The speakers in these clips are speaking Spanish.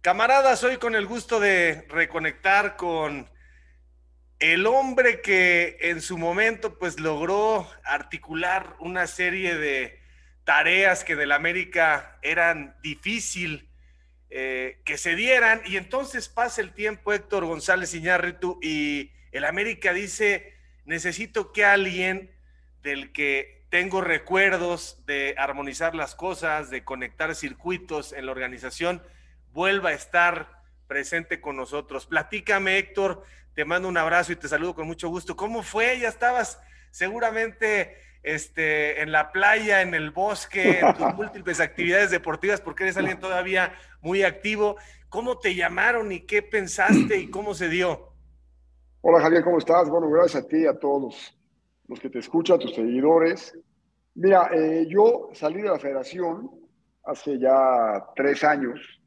Camaradas, hoy con el gusto de reconectar con el hombre que en su momento pues logró articular una serie de tareas que del América eran difícil eh, que se dieran. Y entonces pasa el tiempo Héctor González Iñárritu y el América dice necesito que alguien del que tengo recuerdos de armonizar las cosas, de conectar circuitos en la organización, vuelva a estar presente con nosotros. Platícame, Héctor, te mando un abrazo y te saludo con mucho gusto. ¿Cómo fue? Ya estabas seguramente este, en la playa, en el bosque, en tus múltiples actividades deportivas, porque eres alguien todavía muy activo. ¿Cómo te llamaron y qué pensaste y cómo se dio? Hola Javier, ¿cómo estás? Bueno, gracias a ti y a todos los que te escuchan, tus seguidores. Mira, eh, yo salí de la federación hace ya tres años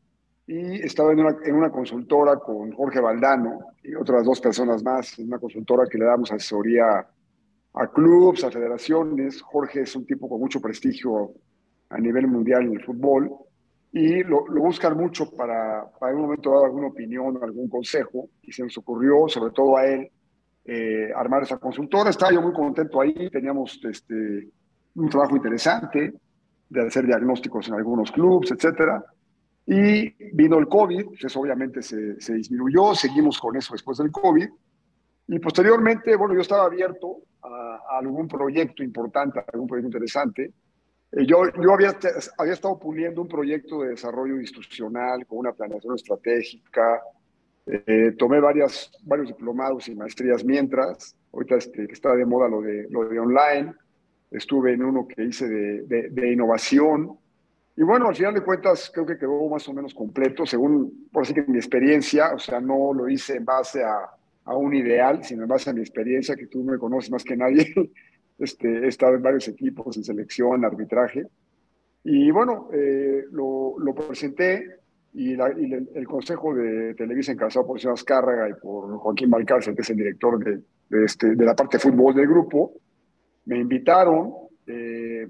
y estaba en una, en una, consultora con Jorge Valdano y otras dos personas más, en una consultora que le damos asesoría a clubes, a federaciones. Jorge es un tipo con mucho prestigio a nivel mundial en el fútbol y lo, lo buscan mucho para, para en un momento dar alguna opinión algún consejo y se nos ocurrió, sobre todo a él, eh, armar esa consultora. Estaba yo muy contento ahí, teníamos este, un trabajo interesante de hacer diagnósticos en algunos clubes, etcétera. Y vino el COVID, eso obviamente se, se, disminuyó, seguimos con eso después del COVID. Y posteriormente, bueno, yo estaba abierto a, a algún proyecto importante, a algún proyecto interesante. Eh, yo yo había, había estado puliendo un proyecto de desarrollo institucional con una planeación estratégica, eh, tomé varias, varios diplomados y maestrías mientras, ahorita este, está de moda lo de, lo de online, estuve en uno que hice de, de, de, innovación, y bueno, al final de cuentas creo que quedó más o menos completo, según, por así que mi experiencia, o sea, no lo hice en base a, a un ideal, sino en base a mi experiencia, que tú me conoces más que nadie, este, he estado en varios equipos, en selección, arbitraje, y bueno, eh, lo, lo presenté, y, la, y el, el, Consejo de Televisa encabezado por señor Azcárraga y por Joaquín Balcárcel, que es el director de, de, este, de la parte de fútbol del grupo, me invitaron, eh,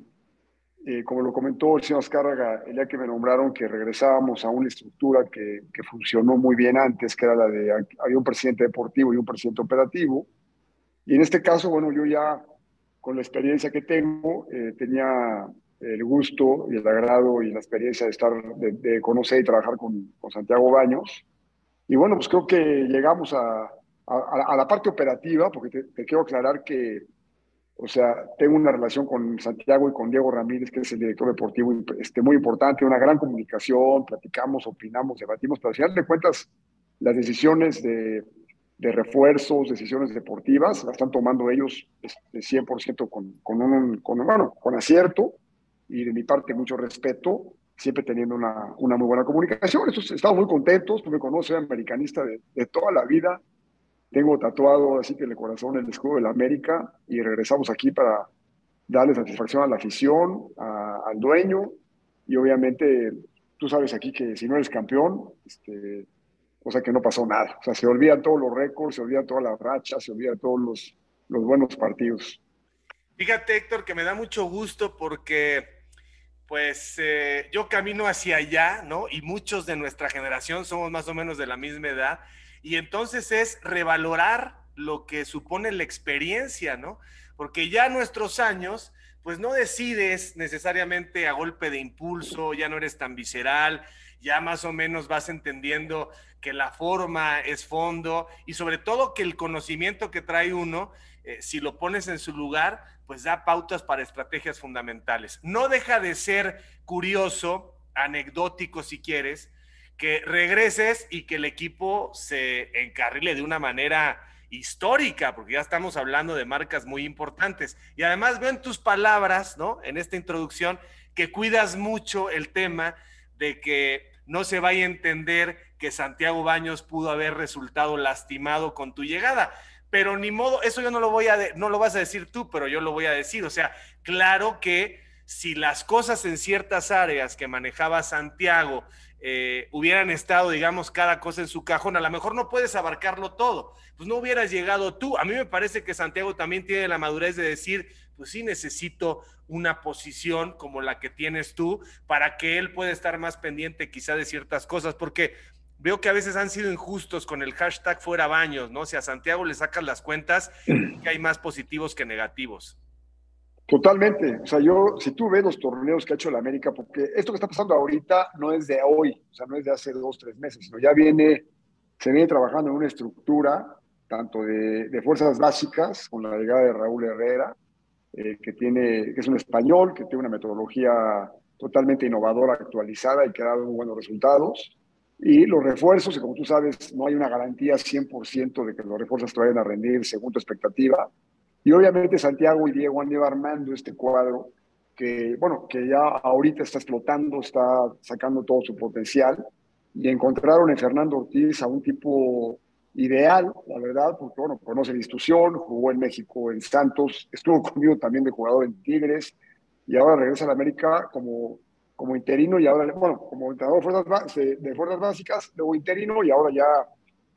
eh, como lo comentó el señor Azcárraga, el día que me nombraron que regresábamos a una estructura que, que, funcionó muy bien antes, que era la de, había un presidente deportivo y un presidente operativo, y en este caso, bueno, yo ya con la experiencia que tengo, eh, tenía el gusto y el agrado y la experiencia de estar, de, de conocer y trabajar con, con, Santiago Baños. Y bueno, pues creo que llegamos a, a, a la parte operativa, porque te, te, quiero aclarar que, o sea, tengo una relación con Santiago y con Diego Ramírez, que es el director deportivo, este, muy importante, una gran comunicación, platicamos, opinamos, debatimos, pero al final de cuentas, las decisiones de, de refuerzos, decisiones deportivas, las están tomando ellos este, 100% con, con, un, con, bueno, con acierto y de mi parte mucho respeto, siempre teniendo una, una muy buena comunicación. Entonces, estamos muy contentos, tú me conoces, americanista de, de, toda la vida, tengo tatuado así que el corazón el escudo de la América y regresamos aquí para darle satisfacción a la afición, a, al dueño y obviamente tú sabes aquí que si no eres campeón, este, o sea que no pasó nada, o sea, se olvidan todos los récords, se olvidan todas las rachas, se olvidan todos los, los buenos partidos. Fíjate, Héctor, que me da mucho gusto porque pues eh, yo camino hacia allá, ¿no? Y muchos de nuestra generación somos más o menos de la misma edad. Y entonces es revalorar lo que supone la experiencia, ¿no? Porque ya nuestros años, pues no decides necesariamente a golpe de impulso, ya no eres tan visceral, ya más o menos vas entendiendo que la forma es fondo y sobre todo que el conocimiento que trae uno, eh, si lo pones en su lugar, pues da pautas para estrategias fundamentales. No deja de ser curioso, anecdótico si quieres, que regreses y que el equipo se encarrile de una manera histórica, porque ya estamos hablando de marcas muy importantes. Y además veo en tus palabras, ¿no? En esta introducción, que cuidas mucho el tema de que no se vaya a entender que Santiago Baños pudo haber resultado lastimado con tu llegada pero ni modo, eso yo no lo voy a, no lo vas a decir tú, pero yo lo voy a decir. O sea, claro que si las cosas en ciertas áreas que manejaba Santiago eh, hubieran estado, digamos, cada cosa en su cajón, a lo mejor no puedes abarcarlo todo, pues no hubieras llegado tú. A mí me parece que Santiago también tiene la madurez de decir, pues sí necesito una posición como la que tienes tú para que él pueda estar más pendiente quizá de ciertas cosas, porque veo que a veces han sido injustos con el hashtag fuera baños, ¿no? Si a Santiago le sacas las cuentas, que hay más positivos que negativos. Totalmente. O sea, yo, si tú ves los torneos que ha hecho la América, porque esto que está pasando ahorita no es de hoy, o sea, no es de hace dos, tres meses, sino ya viene, se viene trabajando en una estructura, tanto de, fuerzas básicas, con la llegada de Raúl Herrera, eh, que, tiene, que es un español, que tiene una metodología totalmente innovadora, actualizada y que ha dado muy buenos resultados. Y los refuerzos, y como tú sabes, no hay una garantía 100% de que los refuerzos te vayan a rendir según tu expectativa y obviamente Santiago y Diego han ido armando este cuadro que, bueno, que ya ahorita está explotando, está sacando todo su potencial. Y encontraron en Fernando Ortiz a un tipo ideal, la verdad, porque, bueno, conoce la institución, jugó en México en Santos, estuvo conmigo también de jugador en Tigres, y ahora regresa a la América como, como interino y ahora, bueno, como entrenador de fuerzas, de fuerzas básicas, luego interino y ahora ya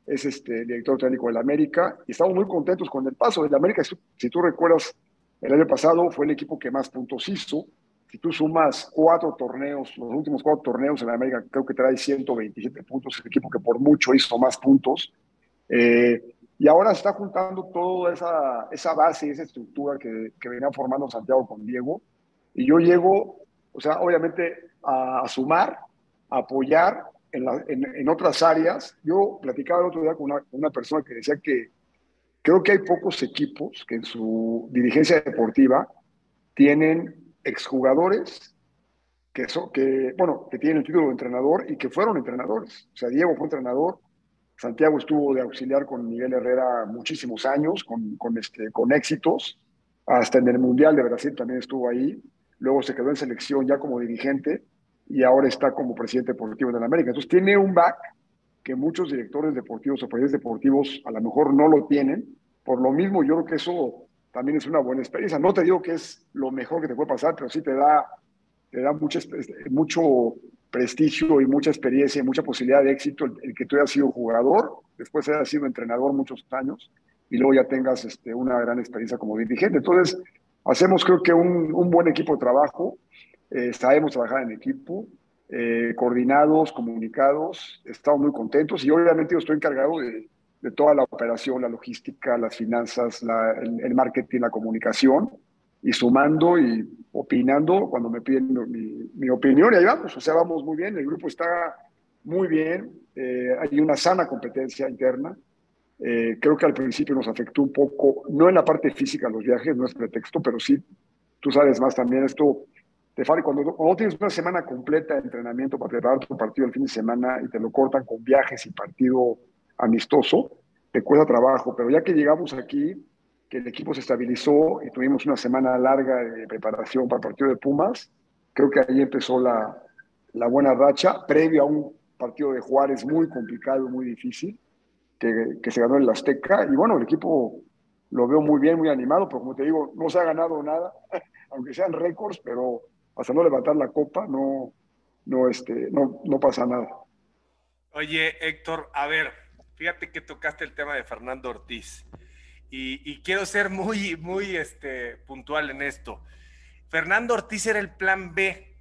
es este director técnico del América y estamos muy contentos con el paso. del América, si tú recuerdas, el año pasado fue el equipo que más puntos hizo. Si tú sumas cuatro torneos, los últimos cuatro torneos en América, creo que trae 127 puntos, el equipo que por mucho hizo más puntos. Eh, y ahora se está juntando toda esa, esa base, esa estructura que, que venía formando Santiago con Diego. Y yo llego, o sea, obviamente a, a sumar, a apoyar en, otras áreas. Yo platicaba el otro día con una, persona que decía que creo que hay pocos equipos que en su dirigencia deportiva tienen exjugadores que, son, que, bueno, que tienen el título de entrenador y que fueron entrenadores. O sea, Diego fue entrenador, Santiago estuvo de auxiliar con Miguel Herrera muchísimos años, con, con, este, con éxitos, hasta en el Mundial de Brasil también estuvo ahí, luego se quedó en selección ya como dirigente y ahora está como presidente deportivo de la América. Entonces tiene un back que muchos directores deportivos o presidentes deportivos a lo mejor no lo tienen. Por lo mismo, yo creo que eso también es una buena experiencia. No te digo que es lo mejor que te puede pasar, pero sí te da, te da mucho, mucho prestigio y mucha experiencia y mucha posibilidad de éxito el, que tú hayas sido jugador, después hayas sido entrenador muchos años y luego ya tengas este, una gran experiencia como dirigente. Entonces, hacemos creo que un, un buen equipo de trabajo eh, sabemos trabajar en equipo, eh, coordinados, comunicados, estamos muy contentos y obviamente yo estoy encargado de, toda la operación, la logística, las finanzas, el, marketing, la comunicación y sumando y opinando cuando me piden mi, opinión y ahí vamos, o sea, vamos muy bien, el grupo está muy bien, eh, hay una sana competencia interna. creo que al principio nos afectó un poco, no en la parte física, los viajes, no es pretexto, pero sí, tú sabes más también, esto cuando, cuando tienes una semana completa de entrenamiento para preparar tu partido el fin de semana y te lo cortan con viajes y partido amistoso, te cuesta trabajo. Pero ya que llegamos aquí, que el equipo se estabilizó y tuvimos una semana larga de preparación para el partido de Pumas, creo que ahí empezó la, la buena racha, previo a un partido de Juárez muy complicado, muy difícil, que, que se ganó en el Azteca. Y bueno, el equipo lo veo muy bien, muy animado, pero como te digo, no se ha ganado nada, aunque sean récords, pero hasta no levantar la copa, no, no, este, no, no pasa nada. Oye, Héctor, a ver, fíjate que tocaste el tema de Fernando Ortiz y, quiero ser muy, muy este, puntual en esto. Fernando Ortiz era el plan B,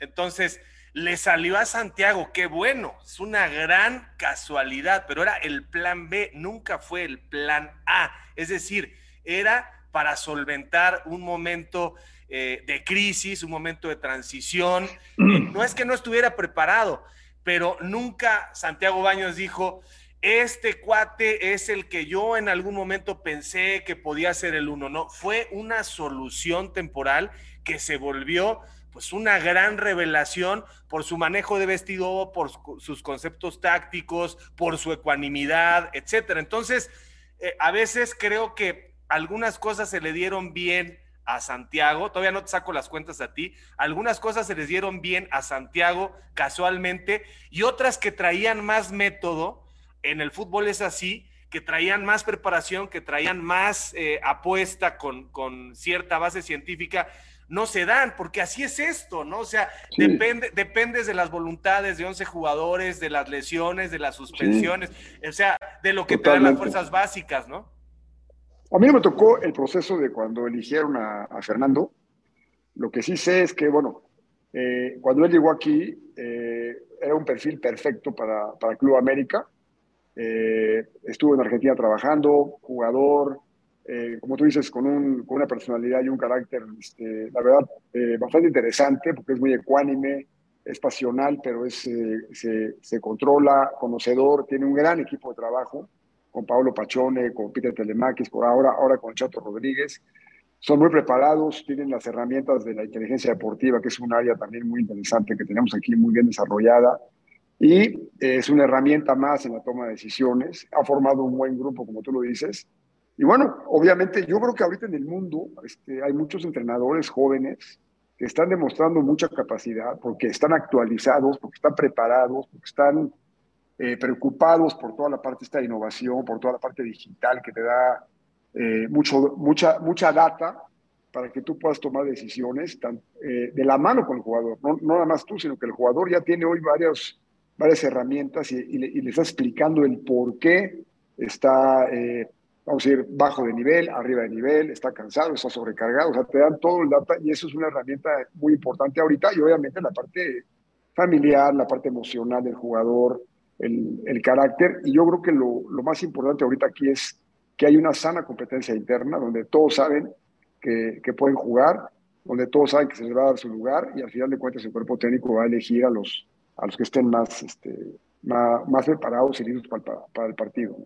entonces le salió a Santiago, qué bueno, es una gran casualidad, pero era el plan B, nunca fue el plan A, es decir, era para solventar un momento eh, de crisis, un momento de transición. Mm. Eh, no es que no estuviera preparado, pero nunca Santiago Baños dijo, este cuate es el que yo en algún momento pensé que podía ser el uno. No, fue una solución temporal que se volvió pues una gran revelación por su manejo de vestido, por sus conceptos tácticos, por su ecuanimidad, etcétera. Entonces, eh, a veces creo que algunas cosas se le dieron bien a Santiago, todavía no te saco las cuentas a ti, algunas cosas se les dieron bien a Santiago casualmente y otras que traían más método, en el fútbol es así, que traían más preparación, que traían más eh, apuesta con, con cierta base científica, no se dan, porque así es esto, ¿no? O sea, depende, dependes de las voluntades de 11 jugadores, de las lesiones, de las suspensiones, o sea, de lo que te dan las fuerzas básicas, ¿no? A mí no me tocó el proceso de cuando eligieron a, Fernando. Lo que sí sé es que, bueno, eh, cuando él llegó aquí, eh, era un perfil perfecto para, para Club América. Eh, estuvo en Argentina trabajando, jugador, como tú dices, con, un, con, una personalidad y un carácter, este, la verdad, bastante interesante, porque es muy ecuánime, es pasional, pero es, se, controla, conocedor, tiene un gran equipo de trabajo, con Pablo Pachone, con Peter Telemaquis, por ahora, ahora con Chato Rodríguez. Son muy preparados, tienen las herramientas de la inteligencia deportiva, que es un área también muy interesante que tenemos aquí muy bien desarrollada. Y es una herramienta más en la toma de decisiones. Ha formado un buen grupo, como tú lo dices y bueno, obviamente yo creo que ahorita en el mundo este, hay muchos entrenadores jóvenes que están demostrando mucha capacidad porque están actualizados, porque están preparados, porque están eh, preocupados por toda la parte esta de innovación, por toda la parte digital que te da eh, mucho, mucha, mucha data para que tú puedas tomar decisiones eh, de la mano con el jugador. No, no, nada más tú, sino que el jugador ya tiene hoy varias, varias herramientas y, y, le, y le, está explicando el por qué está vamos a ir bajo de nivel, arriba de nivel, está cansado, está sobrecargado, o sea, te dan todo el data y eso es una herramienta muy importante ahorita y obviamente la parte familiar, la parte emocional del jugador, el, carácter y yo creo que lo, lo, más importante ahorita aquí es que hay una sana competencia interna donde todos saben que, que, pueden jugar, donde todos saben que se les va a dar su lugar y al final de cuentas el cuerpo técnico va a elegir a los, a los que estén más, este, más, más preparados y listos para, para el partido.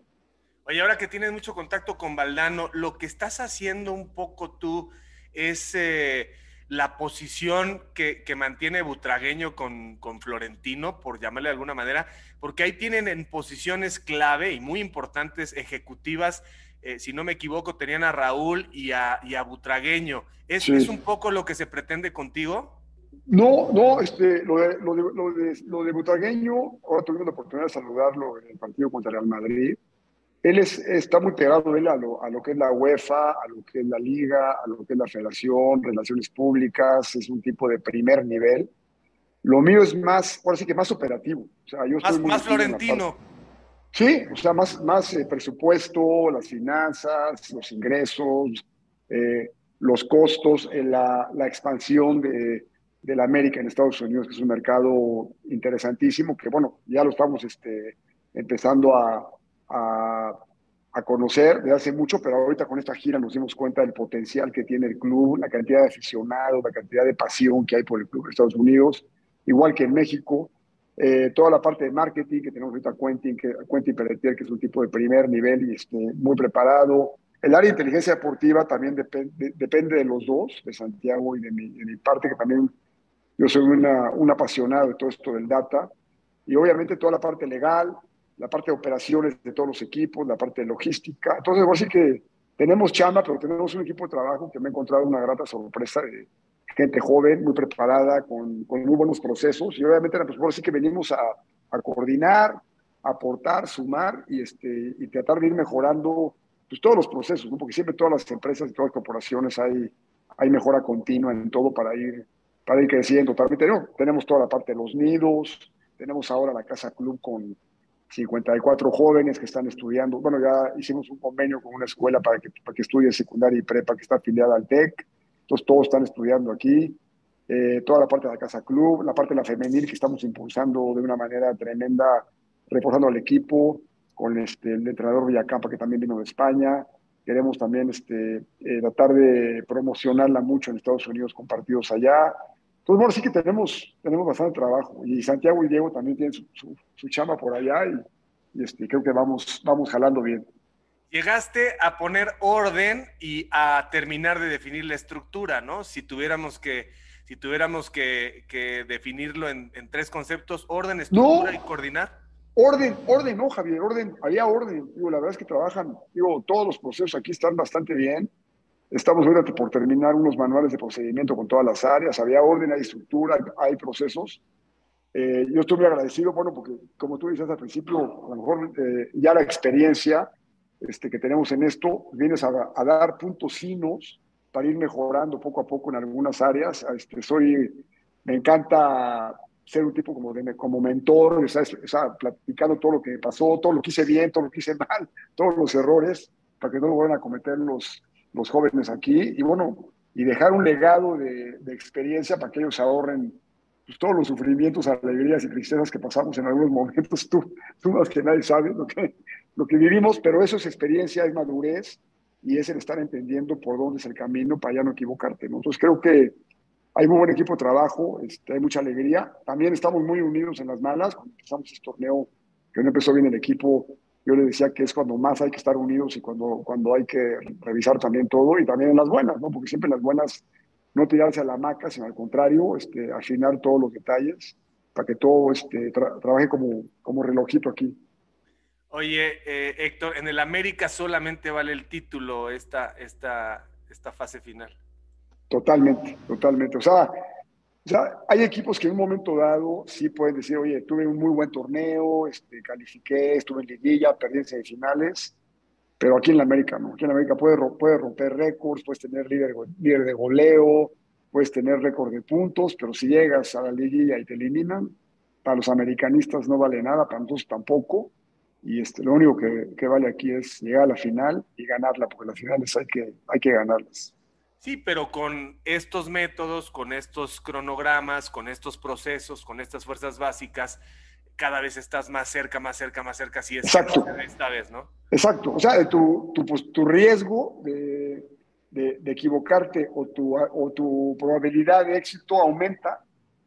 Oye, ahora que tienes mucho contacto con Valdano, lo que estás haciendo un poco tú es eh, la posición que, mantiene Butragueño con, con, Florentino, por llamarle de alguna manera, porque ahí tienen en posiciones clave y muy importantes ejecutivas. Eh, si no me equivoco, tenían a Raúl y a, y a Butragueño. ¿Es, ¿Es un poco lo que se pretende contigo? No, no, este, lo, de, lo, de, lo, de, Butragueño, ahora tuvimos la oportunidad de saludarlo en el partido contra Real Madrid él es, está muy pegado él a, lo, a lo que es la UEFA, a lo que es la liga, a lo que es la federación, relaciones públicas, es un tipo de primer nivel. Lo mío es más, ahora sí que más operativo. O sea, yo más, más florentino. Sí, o sea, más, más eh, presupuesto, las finanzas, los ingresos, eh, los costos, eh, la, la, expansión de, de, la América en Estados Unidos, que es un mercado interesantísimo, que bueno, ya lo estamos este, empezando a, a, conocer de hace mucho, pero ahorita con esta gira nos dimos cuenta del potencial que tiene el club, la cantidad de aficionados, la cantidad de pasión que hay por el club de Estados Unidos, igual que en México. Eh, toda la parte de marketing que tenemos ahorita Quentin, que, Quentin Pelletier, que es un tipo de primer nivel y este, muy preparado. El área de inteligencia deportiva también depende, depende de los dos, de Santiago y de mi, de mi parte, que también yo soy una, un apasionado de todo esto del data. Y obviamente toda la parte legal, la parte de operaciones de todos los equipos, la parte de logística. Entonces, voy a decir que tenemos chamba, pero tenemos un equipo de trabajo que me ha encontrado una grata sorpresa de gente joven, muy preparada, con, muy buenos procesos. Y obviamente, pues, por así que venimos a, a, coordinar, aportar, sumar y, este, y tratar de ir mejorando pues, todos los procesos, porque siempre todas las empresas y todas las corporaciones hay, hay mejora continua en todo para ir, para ir creciendo totalmente. No, tenemos toda la parte de los nidos, tenemos ahora la Casa Club con 54 jóvenes que están estudiando. Bueno, ya hicimos un convenio con una escuela para que, para que estudie secundaria y prepa que está afiliada al TEC. Entonces, todos están estudiando aquí. Eh, toda la parte de la Casa Club, la parte de la femenil que estamos impulsando de una manera tremenda, reforzando al equipo con este, el entrenador Villacampa que también vino de España. Queremos también este, eh, tratar de promocionarla mucho en Estados Unidos con partidos allá. Entonces, bueno, sí que tenemos, tenemos bastante trabajo. Y Santiago y Diego también tienen su, su, chamba por allá y, este, creo que vamos, vamos jalando bien. Llegaste a poner orden y a terminar de definir la estructura, ¿no? Si tuviéramos que, si tuviéramos que, que definirlo en, en, tres conceptos, orden, estructura y coordinar. Orden, orden, no, Javier, orden, había orden. Digo, la verdad es que trabajan, digo, todos los procesos aquí están bastante bien. Estamos ahorita por terminar unos manuales de procedimiento con todas las áreas. Había orden, hay estructura, hay procesos. Eh, yo estoy muy agradecido, bueno, porque como tú dices al principio, a lo mejor eh, ya la experiencia este, que tenemos en esto, vienes a, dar puntos finos para ir mejorando poco a poco en algunas áreas. Este, soy, me encanta ser un tipo como, de, como mentor, o sea, platicando todo lo que pasó, todo lo que hice bien, todo lo que hice mal, todos los errores, para que no lo vayan a cometer los, los jóvenes aquí. Y bueno, y dejar un legado de, experiencia para que ellos ahorren pues, todos los sufrimientos, alegrías y tristezas que pasamos en algunos momentos. Tú, tú más que nadie sabes lo que, lo que vivimos, pero eso es experiencia, es madurez y es el estar entendiendo por dónde es el camino para ya no equivocarte. Entonces creo que hay muy buen equipo de trabajo, este, hay mucha alegría. También estamos muy unidos en las malas. Cuando empezamos este torneo, que no empezó bien el equipo, yo le decía que es cuando más hay que estar unidos y cuando, cuando hay que revisar también todo y también en las buenas, ¿no? Porque siempre en las buenas no tirarse a la maca, sino al contrario, este, afinar todos los detalles para que todo este, trabaje como, como relojito aquí. Oye, eh, Héctor, en el América solamente vale el título esta, esta, esta fase final. Totalmente, totalmente. O sea, hay equipos que en un momento dado sí pueden decir, oye, tuve un muy buen torneo, este, califiqué, estuve en liguilla, perdí en semifinales, pero aquí en la América no. Aquí en la América puedes puede romper récords, puedes tener líder, de goleo, puedes tener récord de puntos, pero si llegas a la liguilla y te eliminan, para los americanistas no vale nada, para nosotros tampoco. Y este, lo único que, vale aquí es llegar a la final y ganarla, porque las finales hay que ganarlas. Sí, pero con estos métodos, con estos cronogramas, con estos procesos, con estas fuerzas básicas, cada vez estás más cerca, más cerca, más cerca, si es Exacto. esta vez, ¿no? Exacto. O sea, tu, tu, pues, tu riesgo de, de, de, equivocarte o tu, o tu probabilidad de éxito aumenta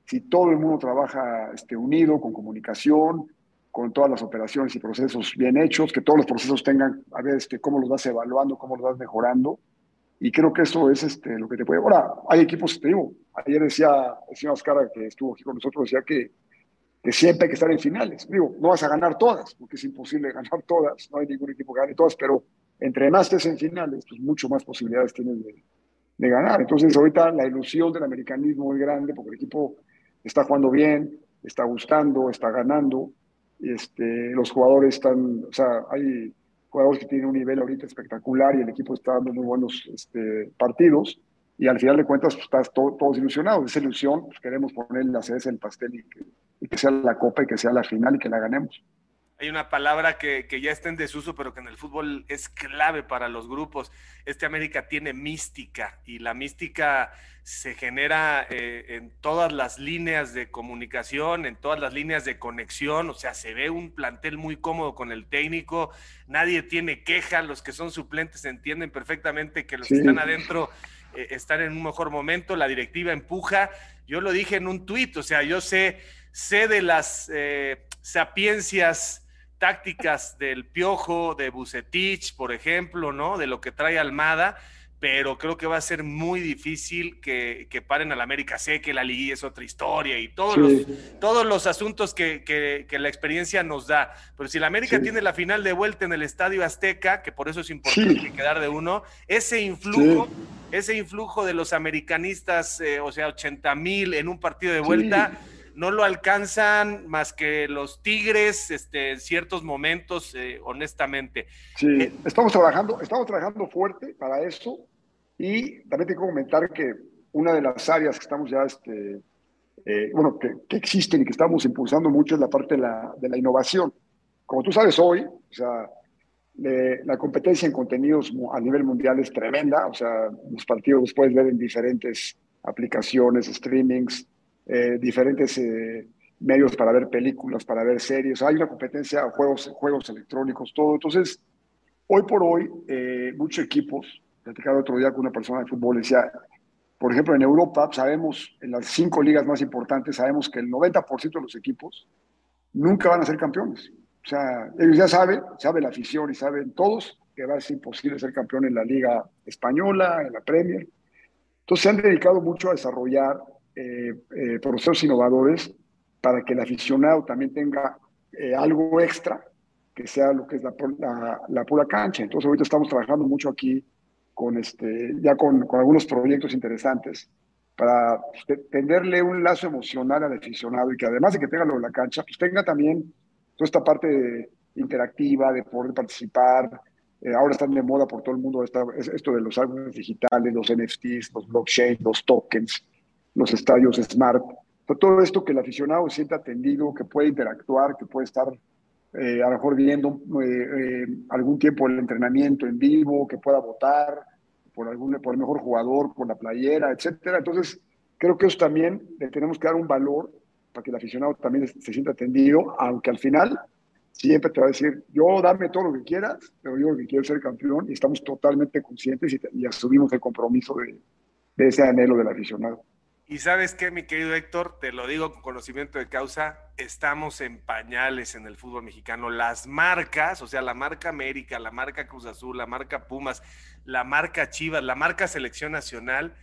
si todo el mundo trabaja este, unido, con comunicación, con todas las operaciones y procesos bien hechos, que todos los procesos tengan, a ver, este, cómo los vas evaluando, cómo los vas mejorando. Y creo que eso es este, lo que te puede... Ahora, hay equipos, te digo, ayer decía señor Oscar, que estuvo aquí con nosotros, decía que, que siempre hay que estar en finales. Digo, no vas a ganar todas, porque es imposible ganar todas, no hay ningún equipo que gane todas, pero entre más estés en finales, pues mucho más posibilidades tienes de, de ganar. Entonces, ahorita la ilusión del americanismo es grande, porque el equipo está jugando bien, está gustando, está ganando, este, los jugadores están, o sea, hay jugadores que tienen un nivel ahorita espectacular y el equipo está dando muy buenos este, partidos y al final de cuentas pues, estás todos ilusionados. Esa ilusión, pues, queremos poner la cereza en el pastel y que, y que sea la copa y que sea la final y que la ganemos hay una palabra que, que, ya está en desuso, pero que en el fútbol es clave para los grupos. Este América tiene mística y la mística se genera eh, en todas las líneas de comunicación, en todas las líneas de conexión, o sea, se ve un plantel muy cómodo con el técnico, nadie tiene queja, los que son suplentes entienden perfectamente que los que están adentro eh, están en un mejor momento, la directiva empuja, yo lo dije en un tuit, o sea, yo sé, sé de las eh, sapiencias tácticas del Piojo, de Bucetich, por ejemplo, ¿no? De lo que trae Almada, pero creo que va a ser muy difícil que, paren al América. Sé que la liguilla es otra historia y todos, los, todos los asuntos que, que, la experiencia nos da. Pero si la América tiene la final de vuelta en el Estadio Azteca, que por eso es importante quedar de uno, ese influjo, ese influjo de los americanistas, eh, o sea, 80 mil en un partido de vuelta no lo alcanzan más que los Tigres este, en ciertos momentos, eh, honestamente. Sí, eh, estamos trabajando, estamos trabajando fuerte para eso y también tengo que comentar que una de las áreas que estamos ya, este, eh, bueno, que, existen y que estamos impulsando mucho es la parte de la, de la innovación. Como tú sabes hoy, o sea, la competencia en contenidos a nivel mundial es tremenda, o sea, los partidos los puedes ver en diferentes aplicaciones, streamings, eh, diferentes eh, medios para ver películas, para ver series. Hay una competencia, juegos, juegos electrónicos, todo. Entonces, hoy por hoy, eh, muchos equipos, platicaba otro día con una persona de fútbol, decía, por ejemplo, en Europa, sabemos, en las cinco ligas más importantes, sabemos que el 90% de los equipos nunca van a ser campeones. O sea, ellos ya saben, sabe la afición y saben todos que va a ser imposible ser campeón en la Liga Española, en la Premier. Entonces se han dedicado mucho a desarrollar eh, eh, procesos innovadores para que el aficionado también tenga eh, algo extra que sea lo que es la, la, pura cancha. Entonces ahorita estamos trabajando mucho aquí con este, ya con, algunos proyectos interesantes para pues, tenderle un lazo emocional al aficionado y que además de que tenga lo de la cancha, pues tenga también toda esta parte interactiva de poder participar, eh, ahora están de moda por todo el mundo esto de los álbumes digitales, los NFTs, los blockchain, los tokens, los estadios smart. Todo esto que el aficionado se sienta atendido, que puede interactuar, que puede estar eh, a lo mejor viendo eh, algún tiempo el entrenamiento en vivo, que pueda votar por, algún, por el mejor jugador, por la playera, etcétera. Entonces, creo que eso también le tenemos que dar un valor para que el aficionado también se sienta atendido, aunque al final siempre te va a decir, yo dame todo lo que quieras, pero yo lo que quiero ser campeón y estamos totalmente conscientes y, asumimos el compromiso de, de, ese anhelo del aficionado. Y sabes qué, mi querido Héctor, te lo digo con conocimiento de causa, estamos en pañales en el fútbol mexicano. Las marcas, o sea, la marca América, la marca Cruz Azul, la marca Pumas, la marca Chivas, la marca Selección Nacional,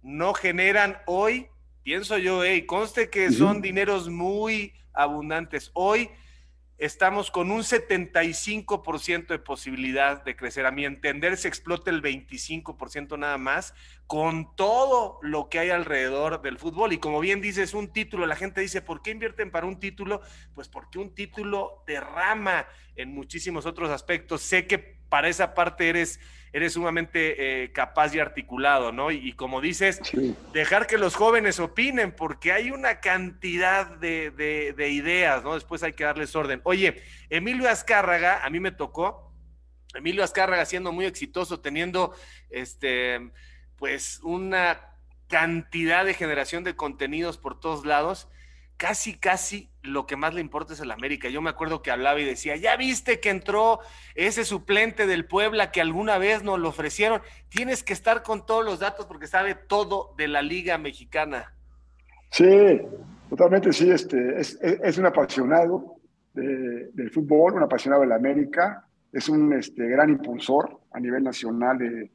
no generan hoy, pienso yo, y conste que son dineros muy abundantes. Hoy estamos con un 75% de posibilidad de crecer. A mi entender, se explota el 25% nada más con todo lo que hay alrededor del fútbol. Y como bien dices, un título, la gente dice, ¿por qué invierten para un título? Pues porque un título derrama en muchísimos otros aspectos. Sé que para esa parte eres eres sumamente eh, capaz y articulado, ¿no? Y, como dices, dejar que los jóvenes opinen, porque hay una cantidad de, ideas, ¿no? Después hay que darles orden. Oye, Emilio Azcárraga, a mí me tocó, Emilio Azcárraga siendo muy exitoso, teniendo, este, pues, una cantidad de generación de contenidos por todos lados casi, casi lo que más le importa es el América. Yo me acuerdo que hablaba y decía, ya viste que entró ese suplente del Puebla que alguna vez nos lo ofrecieron. Tienes que estar con todos los datos porque sabe todo de la Liga Mexicana. Sí, totalmente sí. Este, es, un apasionado del fútbol, un apasionado de la América. Es un este, gran impulsor a nivel nacional de,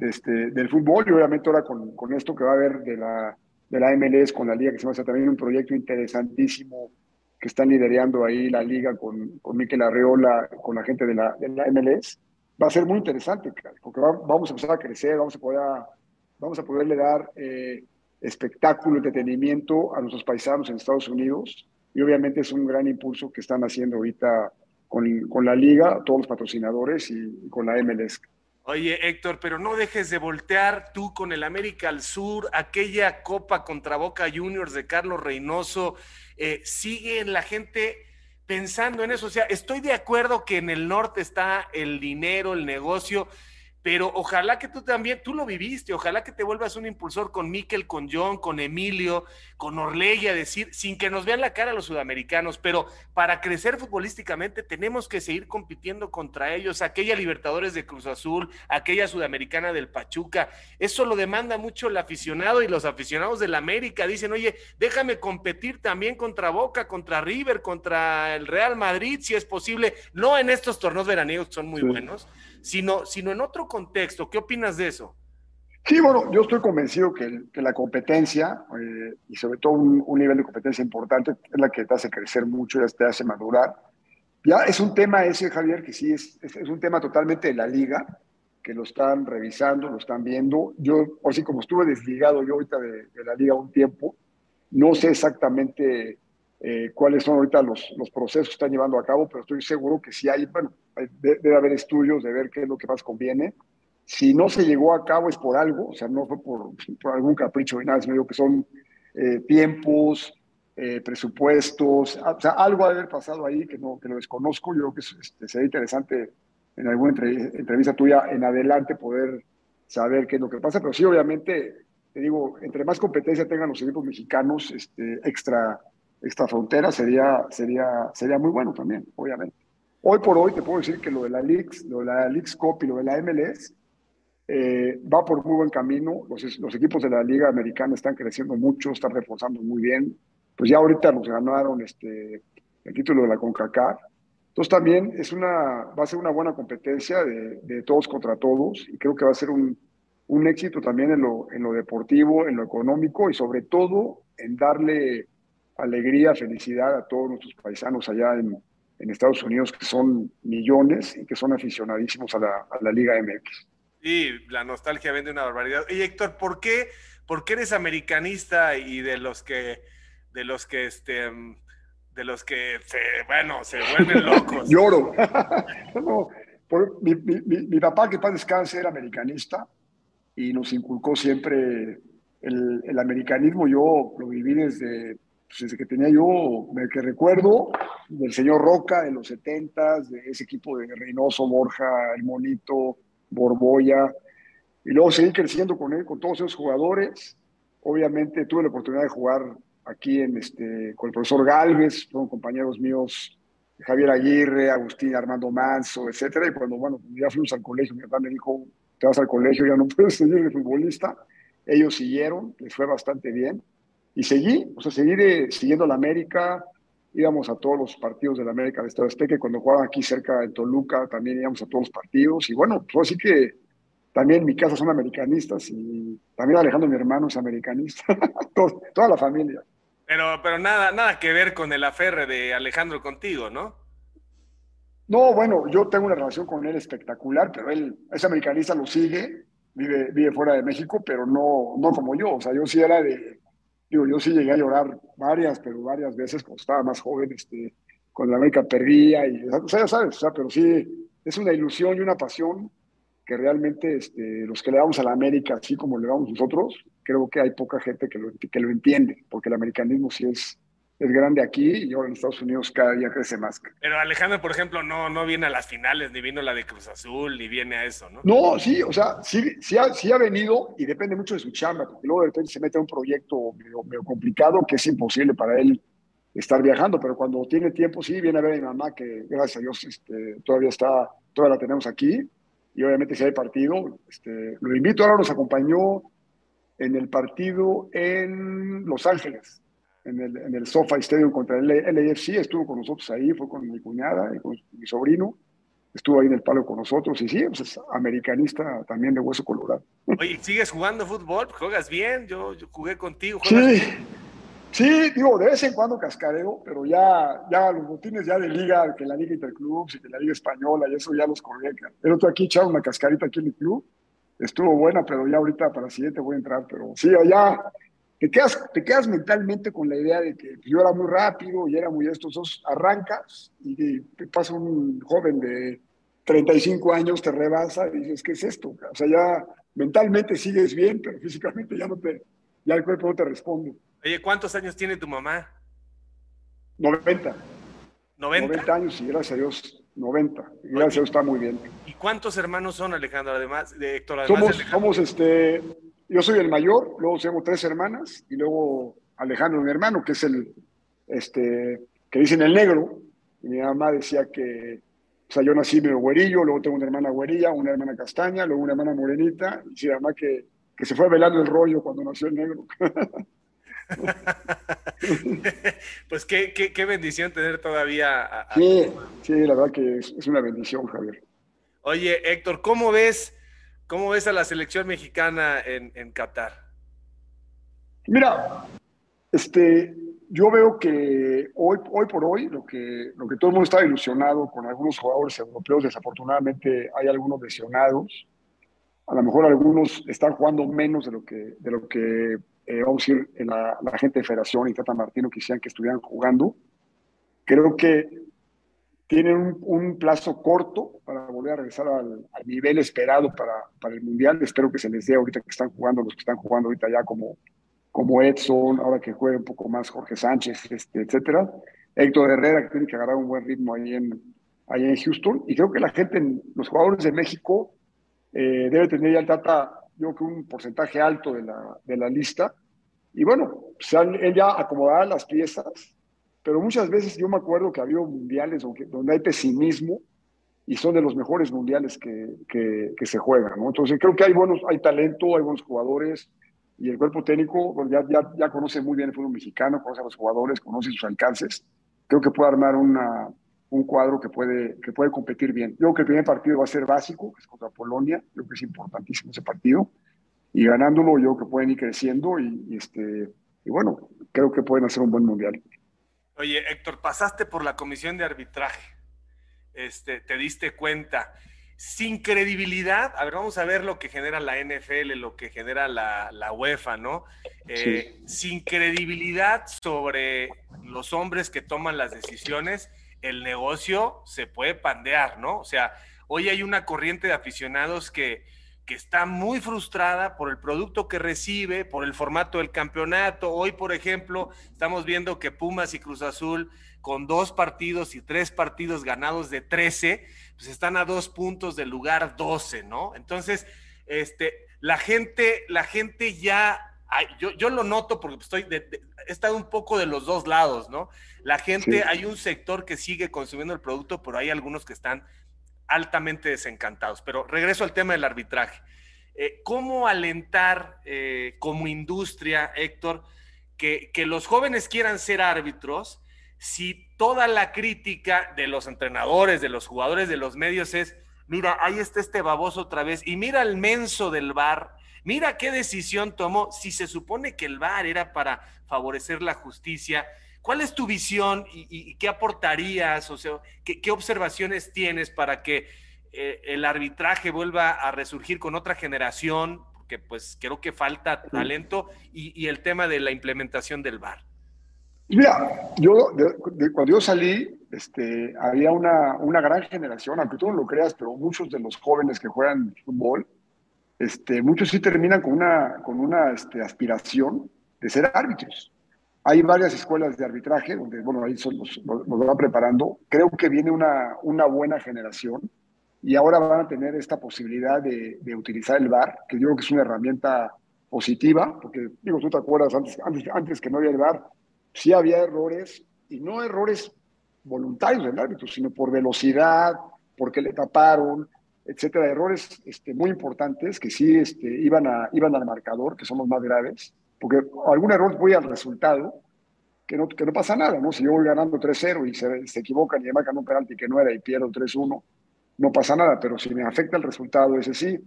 este, del fútbol y obviamente ahora con esto que va a haber de la de la MLS con la liga, que se va a hacer también un proyecto interesantísimo que están liderando ahí la liga con, con Miquel Arreola, con la gente de la, de la MLS. Va a ser muy interesante, porque vamos a empezar a crecer, vamos a poder, vamos a poderle dar eh, espectáculo, entretenimiento a nuestros paisanos en Estados Unidos. Y obviamente es un gran impulso que están haciendo ahorita con, con la liga, todos los patrocinadores y con la MLS. Oye, Héctor, pero no dejes de voltear tú con el América al Sur, aquella copa contra Boca Juniors de Carlos Reynoso. Eh, sigue la gente pensando en eso. O sea, estoy de acuerdo que en el norte está el dinero, el negocio, pero ojalá que tú también, tú lo viviste, ojalá que te vuelvas un impulsor con Miquel, con John, con Emilio, con Orlegui, a decir, sin que nos vean la cara los sudamericanos, pero para crecer futbolísticamente tenemos que seguir compitiendo contra ellos, aquella Libertadores de Cruz Azul, aquella Sudamericana del Pachuca, eso lo demanda mucho el aficionado y los aficionados del América. Dicen, oye, déjame competir también contra Boca, contra River, contra el Real Madrid, si es posible, no en estos torneos veraniegos que son muy buenos sino, sino en otro contexto. ¿Qué opinas de eso? Sí, bueno, yo estoy convencido que, que la competencia, eh, y sobre todo un, nivel de competencia importante, es la que te hace crecer mucho, y te hace madurar. Ya es un tema ese, Javier, que sí es, es, un tema totalmente de la liga, que lo están revisando, lo están viendo. Yo, así como estuve desligado yo ahorita de la liga un tiempo, no sé exactamente eh, cuáles son ahorita los, los procesos que están llevando a cabo, pero estoy seguro que si hay, bueno, debe haber estudios de ver qué es lo que más conviene. Si no se llegó a cabo es por algo, o sea, no fue por, por algún capricho ni nada, sino que son eh, tiempos, eh, presupuestos, o sea, algo ha haber pasado ahí que, no, que lo desconozco. Yo creo que este, sería interesante en alguna entrevista tuya en adelante poder saber qué es lo que pasa, pero sí, obviamente, te digo, entre más competencia tengan los equipos mexicanos este, extra esta frontera sería, sería, sería muy bueno también, obviamente. Hoy por hoy te puedo decir que lo de la Leaks, lo de la Leaks Cup y lo de la MLS eh, va por muy buen camino. Los, los, equipos de la Liga Americana están creciendo mucho, están reforzando muy bien. Pues ya ahorita nos ganaron este, el título de la CONCACAF. Entonces también es una, va a ser una buena competencia de, de todos contra todos y creo que va a ser un, un éxito también en lo, en lo deportivo, en lo económico y sobre todo en darle alegría, felicidad a todos nuestros paisanos allá en, en Estados Unidos, que son millones y que son aficionadísimos a la, a la Liga MX. Sí, la nostalgia vende una barbaridad. Y Héctor, ¿por qué, ¿por qué eres americanista y de los que, de los que, este, de los que se, bueno, se vuelven locos? Lloro. no, mi, papá, que para descanse, era americanista y nos inculcó siempre el, el americanismo. Yo lo viví desde, pues, desde que tenía yo, que recuerdo, del señor Roca de los 70 de ese equipo de Reynoso, Borja, El Monito, Borboya. Y luego seguí creciendo con él, con todos esos jugadores. Obviamente tuve la oportunidad de jugar aquí en este, con el profesor Galvez, fueron compañeros míos Javier Aguirre, Agustín Armando Manso, etcétera. Y cuando, bueno, ya fuimos al colegio, mi papá me dijo, te vas al colegio, ya no puedes seguir de futbolista. Ellos siguieron, les fue bastante bien. Y seguí, o sea, seguí siguiendo la América, íbamos a todos los partidos de la América de Estado Azteca, cuando jugaban aquí cerca de Toluca también íbamos a todos los partidos. Y bueno, pues así que también en mi casa son americanistas y también Alejandro, mi hermano, es americanista, toda la familia. Pero, pero nada, nada que ver con el aferre de Alejandro contigo, ¿no? No, bueno, yo tengo una relación con él espectacular, pero él es americanista, lo sigue, vive, vive fuera de México, pero no, no como yo. O sea, yo sí era de, digo, yo sí llegué a llorar varias, pero varias veces cuando estaba más joven, este, cuando la América perdía, y, o sea, ya sabes, o sea, pero sí, es una ilusión y una pasión que realmente este, los que le damos a la América, así como le damos nosotros, creo que hay poca gente que lo, que lo entiende, porque el americanismo sí es, es grande aquí y ahora en Estados Unidos cada día crece más. Pero Alejandro, por ejemplo, no, no viene a las finales, ni vino la de Cruz Azul, ni viene a eso, ¿no? No, sí, o sea, sí, sí, ha, sí ha venido y depende mucho de su chamba, porque luego de repente se mete a un proyecto medio, complicado que es imposible para él estar viajando, pero cuando tiene tiempo sí viene a ver a mi mamá, que gracias a Dios este, todavía está, todavía la tenemos aquí, y obviamente si hay partido, este, lo invito, ahora nos acompañó en el partido en Los Ángeles, en el, en el SoFi Stadium contra el LAFC, estuvo con nosotros ahí, fue con mi cuñada y con mi sobrino, estuvo ahí en el palo con nosotros y sí, pues es americanista también de hueso colorado. Oye, ¿sigues jugando fútbol? ¿Juegas bien? Yo, jugué contigo. sí. Sí, digo, de vez en cuando cascareo, pero ya, ya los botines ya de liga, que la Liga Interclubs y que la Liga Española y eso ya los corría. El otro aquí echaba una cascarita aquí en el club, estuvo buena, pero ya ahorita para la siguiente voy a entrar, pero sí, allá te quedas, te quedas mentalmente con la idea de que yo era muy rápido y era muy esto, sos, arrancas y te pasa un joven de 35 años, te rebasa y dices, ¿qué es esto? O sea, ya mentalmente sigues bien, pero físicamente ya no te, ya el cuerpo no te responde. Oye, ¿cuántos años tiene tu mamá? 90. 90. 90 años y gracias a Dios, 90. gracias a Dios está muy bien. ¿Y cuántos hermanos son, Alejandro, además de Héctor? somos, somos este, yo soy el mayor, luego tengo tres hermanas y luego Alejandro, mi hermano, que es el, este, que dicen el negro. Y mi mamá decía que, o sea, yo nací medio güerillo, luego tengo una hermana güerilla, una hermana castaña, luego una hermana morenita, y sí, además que, que se fue velando el rollo cuando nació el negro. pues qué, qué, bendición tener todavía Sí, sí, la verdad que es, una bendición, Javier. Oye, Héctor, ¿cómo ves, cómo ves a la selección mexicana en, en Qatar? Mira, este, yo veo que hoy, hoy por hoy, lo que, lo que todo el mundo está ilusionado con algunos jugadores europeos, desafortunadamente hay algunos lesionados. A lo mejor algunos están jugando menos de lo que, de lo que eh, vamos a decir, la, la, gente de Federación y Tata Martino quisieran que estuvieran jugando. Creo que tienen un, plazo corto para volver a regresar al, nivel esperado para, para, el Mundial. Espero que se les dé ahorita que están jugando, los que están jugando ahorita ya como, como Edson, ahora que juegue un poco más Jorge Sánchez, este, etcétera. Héctor Herrera, que tiene que agarrar un buen ritmo ahí en, ahí en Houston. Y creo que la gente, los jugadores de México, eh, debe tener ya el Tata yo creo que un porcentaje alto de la, de la lista. Y bueno, han, él ya acomodaba las piezas, pero muchas veces yo me acuerdo que había mundiales donde, hay pesimismo y son de los mejores mundiales que, que, que, se juegan. ¿no? Entonces creo que hay, buenos, hay talento, hay buenos jugadores y el cuerpo técnico ya, ya, ya conoce muy bien el fútbol mexicano, conoce a los jugadores, conoce sus alcances. Creo que puede armar una, un cuadro que puede, que puede competir bien. Yo creo que el primer partido va a ser básico, que es contra Polonia, creo que es importantísimo ese partido, y ganándolo yo creo que pueden ir creciendo y, este, y bueno, creo que pueden hacer un buen mundial. Oye, Héctor, pasaste por la comisión de arbitraje, este, te diste cuenta, sin credibilidad, a ver, vamos a ver lo que genera la NFL, lo que genera la, la UEFA, ¿no? Eh, sin credibilidad sobre los hombres que toman las decisiones, el negocio se puede pandear, ¿no? O sea, hoy hay una corriente de aficionados que, que está muy frustrada por el producto que recibe, por el formato del campeonato. Hoy, por ejemplo, estamos viendo que Pumas y Cruz Azul, con dos partidos y tres partidos ganados de 13, pues están a dos puntos del lugar 12, ¿no? Entonces, este, la gente, la gente ya yo, yo, lo noto porque estoy he estado un poco de los dos lados, ¿no? La gente, hay un sector que sigue consumiendo el producto, pero hay algunos que están altamente desencantados. Pero regreso al tema del arbitraje. Eh, ¿Cómo alentar eh, como industria, Héctor, que, que los jóvenes quieran ser árbitros si toda la crítica de los entrenadores, de los jugadores, de los medios es, mira, ahí está este baboso otra vez, y mira el menso del bar, Mira qué decisión tomó. Si se supone que el VAR era para favorecer la justicia, ¿cuál es tu visión y, qué aportarías? O sea, ¿qué, observaciones tienes para que eh, el arbitraje vuelva a resurgir con otra generación? Porque pues creo que falta talento y, el tema de la implementación del VAR. Mira, yo cuando yo salí, este, había una, una gran generación, aunque tú no lo creas, pero muchos de los jóvenes que juegan fútbol, este, muchos sí terminan con una, con una este, aspiración de ser árbitros. Hay varias escuelas de arbitraje donde, bueno, ahí nos, nos van preparando. Creo que viene una, una buena generación y ahora van a tener esta posibilidad de, de utilizar el VAR, que yo creo que es una herramienta positiva, porque, digo, tú te acuerdas, antes, antes, antes que no había el VAR, sí había errores, y no errores voluntarios del árbitro, sino por velocidad, porque le taparon, etcétera, errores este, muy importantes que sí este, iban, a, iban al marcador, que son los más graves, porque algún error voy al resultado, que no, que no pasa nada, ¿no? Si yo voy ganando 3-0 y se, se, equivocan y me marcan un penalti que no era y pierdo 3-1, no pasa nada, pero si me afecta el resultado, ese sí.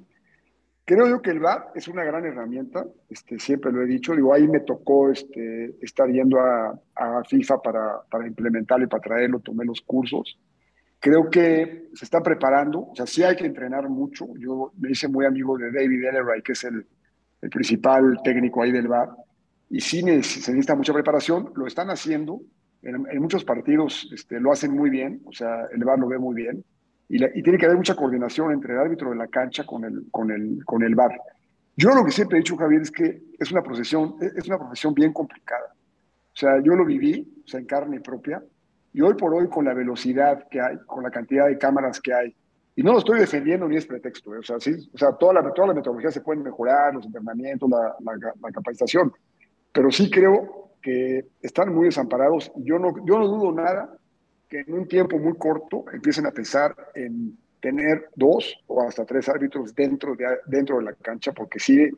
Creo yo que el VAR es una gran herramienta, este, siempre lo he dicho, digo, ahí me tocó este, estar yendo a, a FIFA para, para implementarlo y para traerlo, tomé los cursos, Creo que se está preparando, o sea, sí hay que entrenar mucho. Yo me hice muy amigo de David Elleray, que es el, el principal técnico ahí del VAR, y sí se necesita mucha preparación, lo están haciendo, en, muchos partidos este, lo hacen muy bien, o sea, el VAR lo ve muy bien, y, tiene que haber mucha coordinación entre el árbitro de la cancha con el, con el, con el VAR. Yo lo que siempre he dicho, Javier, es que es una profesión, es una profesión bien complicada. O sea, yo lo viví, o sea, en carne propia, y hoy por hoy, con la velocidad que hay, con la cantidad de cámaras que hay, y no lo estoy defendiendo ni es pretexto, ¿eh? o sea, sí, o sea toda, la, toda la metodología se pueden mejorar, los entrenamientos, la, la, capacitación, pero sí creo que están muy desamparados. Yo no, yo no dudo nada que en un tiempo muy corto empiecen a pensar en tener dos o hasta tres árbitros dentro de, dentro de la cancha, porque sí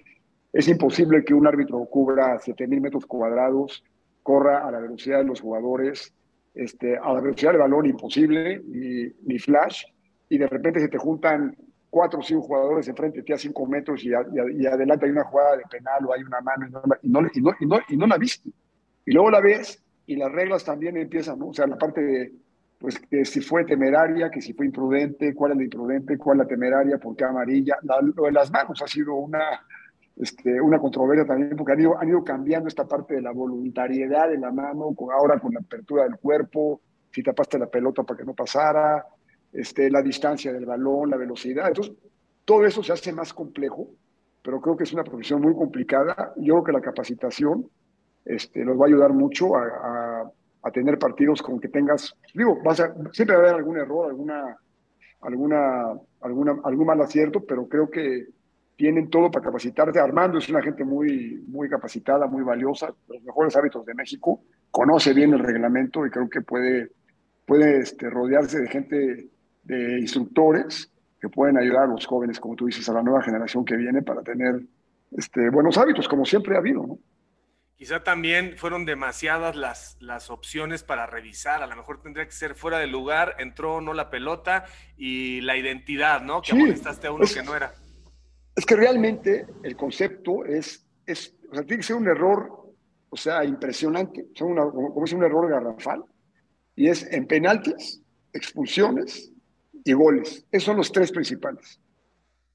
es imposible que un árbitro cubra 7.000 metros cuadrados, corra a la velocidad de los jugadores, este, a la velocidad del balón imposible, ni, ni, flash, y de repente se te juntan cuatro o cinco jugadores enfrente de ti a cinco metros y, y, adelante hay una jugada de penal o hay una mano y no, y no, y no, y no, la viste. Y luego la ves y las reglas también empiezan, ¿no? O sea, la parte de, pues, que si fue temeraria, que si fue imprudente, cuál es la imprudente, cuál es la temeraria, por qué amarilla. lo de las manos ha sido una, este, una controversia también, porque han ido, han ido cambiando esta parte de la voluntariedad de la mano, con, ahora con la apertura del cuerpo, si tapaste la pelota para que no pasara, este, la distancia del balón, la velocidad. Entonces, todo eso se hace más complejo, pero creo que es una profesión muy complicada. Yo creo que la capacitación este, nos va a ayudar mucho a, a, tener partidos con que tengas, digo, vas a, siempre va a haber algún error, alguna, alguna, alguna, algún mal acierto, pero creo que tienen todo para capacitarse. Armando es una gente muy, muy capacitada, muy valiosa, los mejores hábitos de México, conoce bien el reglamento y creo que puede, puede este, rodearse de gente, de instructores que pueden ayudar a los jóvenes, como tú dices, a la nueva generación que viene para tener este, buenos hábitos, como siempre ha habido, ¿no? Quizá también fueron demasiadas las, las opciones para revisar. A lo mejor tendría que ser fuera de lugar, entró o no la pelota y la identidad, ¿no? Que amonestaste a uno que no era. Es que realmente el concepto es, es, o sea, tiene que ser un error, o sea, impresionante, o sea, una, como, es un error garrafal, y es en penaltis, expulsiones y goles. Esos son los tres principales.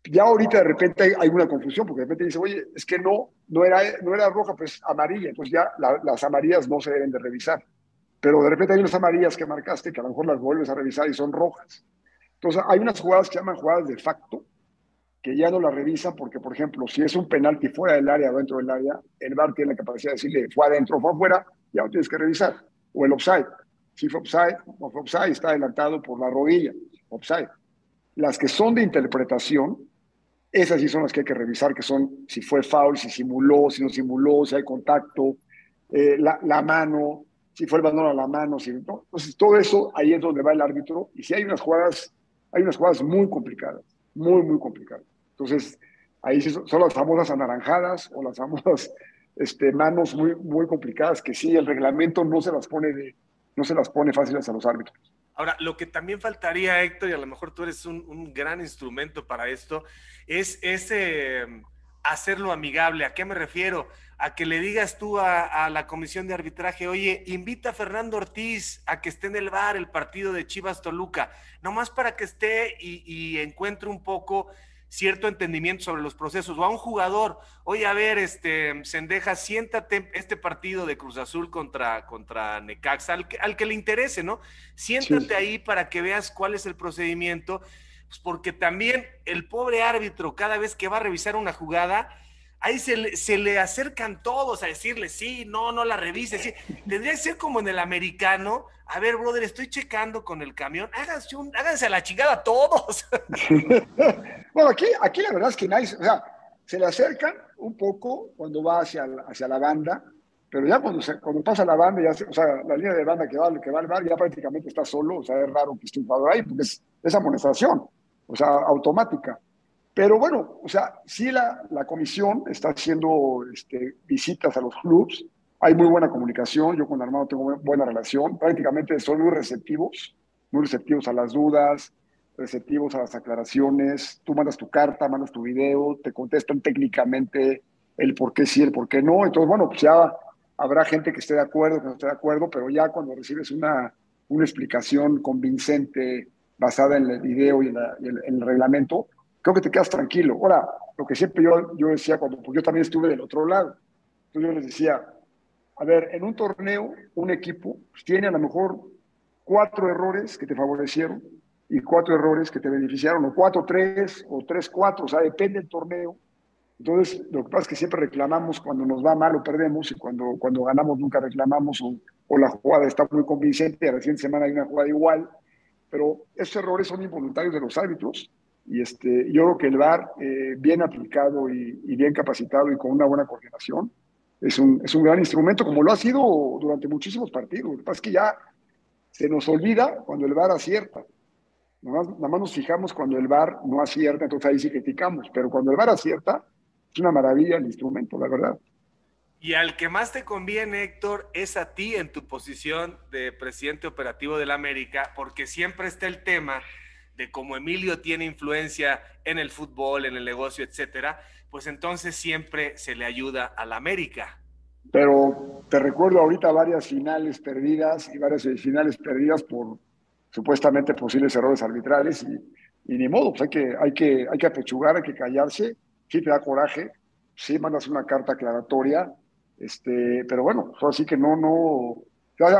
Ya ahorita de repente hay, hay, una confusión, porque de repente dice, oye, es que no, no era, no era roja, pues amarilla, entonces ya las amarillas no se deben de revisar. Pero de repente hay unas amarillas que marcaste que a lo mejor las vuelves a revisar y son rojas. Entonces, hay unas jugadas que se llaman jugadas de facto, que ya no la revisan porque, por ejemplo, si es un penalti fuera del área o dentro del área, el VAR tiene la capacidad de decirle fue adentro o fue afuera, ya lo tienes que revisar. O el offside. Si fue offside, o fue offside, está adelantado por la rodilla. Offside. Las que son de interpretación, esas sí son las que hay que revisar, que son si fue foul, si simuló, si no simuló, si hay contacto, eh, la, mano, si fue el balón a la mano, si no. Entonces, todo eso ahí es donde va el árbitro. Y si hay unas jugadas, hay unas jugadas muy complicadas, muy, muy complicadas. Entonces, ahí son las famosas anaranjadas o las famosas este, manos muy, muy complicadas que sí, el reglamento no se las pone de, no se las pone fáciles a los árbitros. Ahora, lo que también faltaría, Héctor, y a lo mejor tú eres un, gran instrumento para esto, es ese hacerlo amigable. ¿A qué me refiero? A que le digas tú a, la comisión de arbitraje, oye, invita a Fernando Ortiz a que esté en el bar el partido de Chivas Toluca, nomás para que esté y encuentre un poco cierto entendimiento sobre los procesos, o a un jugador, oye, a ver, este, Sendeja, siéntate este partido de Cruz Azul contra, contra Necaxa, al que, al que le interese, ¿no? Siéntate ahí para que veas cuál es el procedimiento, pues porque también el pobre árbitro, cada vez que va a revisar una jugada, ahí se le, acercan todos a decirle, sí, no, no la revise, sí. Tendría que ser como en el americano, a ver, brother, estoy checando con el camión, háganse, un, háganse a la chingada todos. bueno, aquí, aquí la verdad es que nadie, o sea, se le acercan un poco cuando va hacia, hacia la banda, pero ya cuando, se, cuando pasa la banda, ya o sea, la línea de banda que va, que va al bar ya prácticamente está solo, o sea, es raro que esté un jugador ahí, porque es, es amonestación, o sea, automática. Pero bueno, o sea, sí la, la comisión está haciendo este, visitas a los clubes, hay muy buena comunicación, yo con Armando tengo buena relación, prácticamente son muy receptivos, muy receptivos a las dudas, receptivos a las aclaraciones, tú mandas tu carta, mandas tu video, te contestan técnicamente el por qué sí, el por qué no, entonces bueno, pues ya habrá gente que esté de acuerdo, que no esté de acuerdo, pero ya cuando recibes una, una explicación convincente basada en el video y en, el reglamento, creo que te quedas tranquilo. Ahora, lo que siempre yo, yo decía, cuando, porque yo también estuve del otro lado, entonces yo les decía, a ver, en un torneo, un equipo pues, tiene a lo mejor cuatro errores que te favorecieron y cuatro errores que te beneficiaron, o cuatro, tres, o tres, cuatro, o sea, depende del torneo. Entonces, lo que pasa es que siempre reclamamos cuando nos va mal o perdemos, y cuando, cuando ganamos nunca reclamamos, o, o la jugada está muy convincente, a la siguiente semana hay una jugada igual, pero esos errores son involuntarios de los árbitros, y este, yo creo que el VAR, eh, bien aplicado y, bien capacitado y con una buena coordinación, es un, es un gran instrumento, como lo ha sido durante muchísimos partidos. Lo que pasa es que ya se nos olvida cuando el VAR acierta. Nada más, nos fijamos cuando el VAR no acierta, entonces ahí sí criticamos. Pero cuando el VAR acierta, es una maravilla el instrumento, la verdad. Y al que más te conviene, Héctor, es a ti en tu posición de presidente operativo de la América, porque siempre está el tema de cómo Emilio tiene influencia en el fútbol, en el negocio, etcétera, pues entonces siempre se le ayuda a la América. Pero te recuerdo ahorita varias finales perdidas y varias finales perdidas por supuestamente posibles errores arbitrales y, ni modo, pues hay que, hay, que, hay que apechugar, hay que callarse, sí te da coraje, sí mandas una carta aclaratoria, este, pero bueno, así que no, no,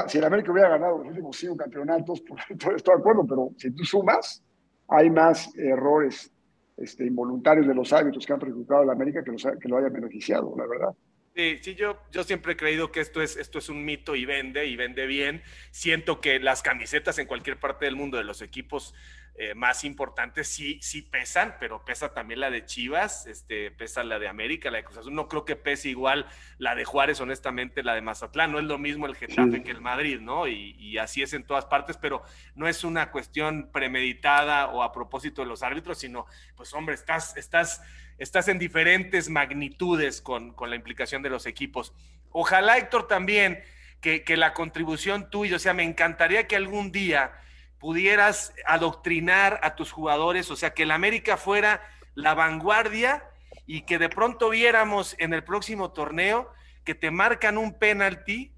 si el América hubiera ganado los últimos cinco campeonatos, pues, estoy de acuerdo, pero si tú sumas, hay más errores este, involuntarios de los árbitros que han perjudicado a la América que, los, que lo hayan beneficiado, la verdad. Sí, sí, yo, yo siempre he creído que esto es, esto es un mito y vende, y vende bien. Siento que las camisetas en cualquier parte del mundo de los equipos eh, más importantes sí, sí pesan, pero pesa también la de Chivas, este, pesa la de América, la de Cruz Azul. No creo que pese igual la de Juárez, honestamente, la de Mazatlán. No es lo mismo el Getafe que el Madrid, ¿no? Y, y, así es en todas partes, pero no es una cuestión premeditada o a propósito de los árbitros, sino, pues hombre, estás, estás, estás en diferentes magnitudes con, con la implicación de los equipos. Ojalá, Héctor, también que, que la contribución tuya, o sea, me encantaría que algún día pudieras adoctrinar a tus jugadores, o sea, que el América fuera la vanguardia y que de pronto viéramos en el próximo torneo que te marcan un penalti,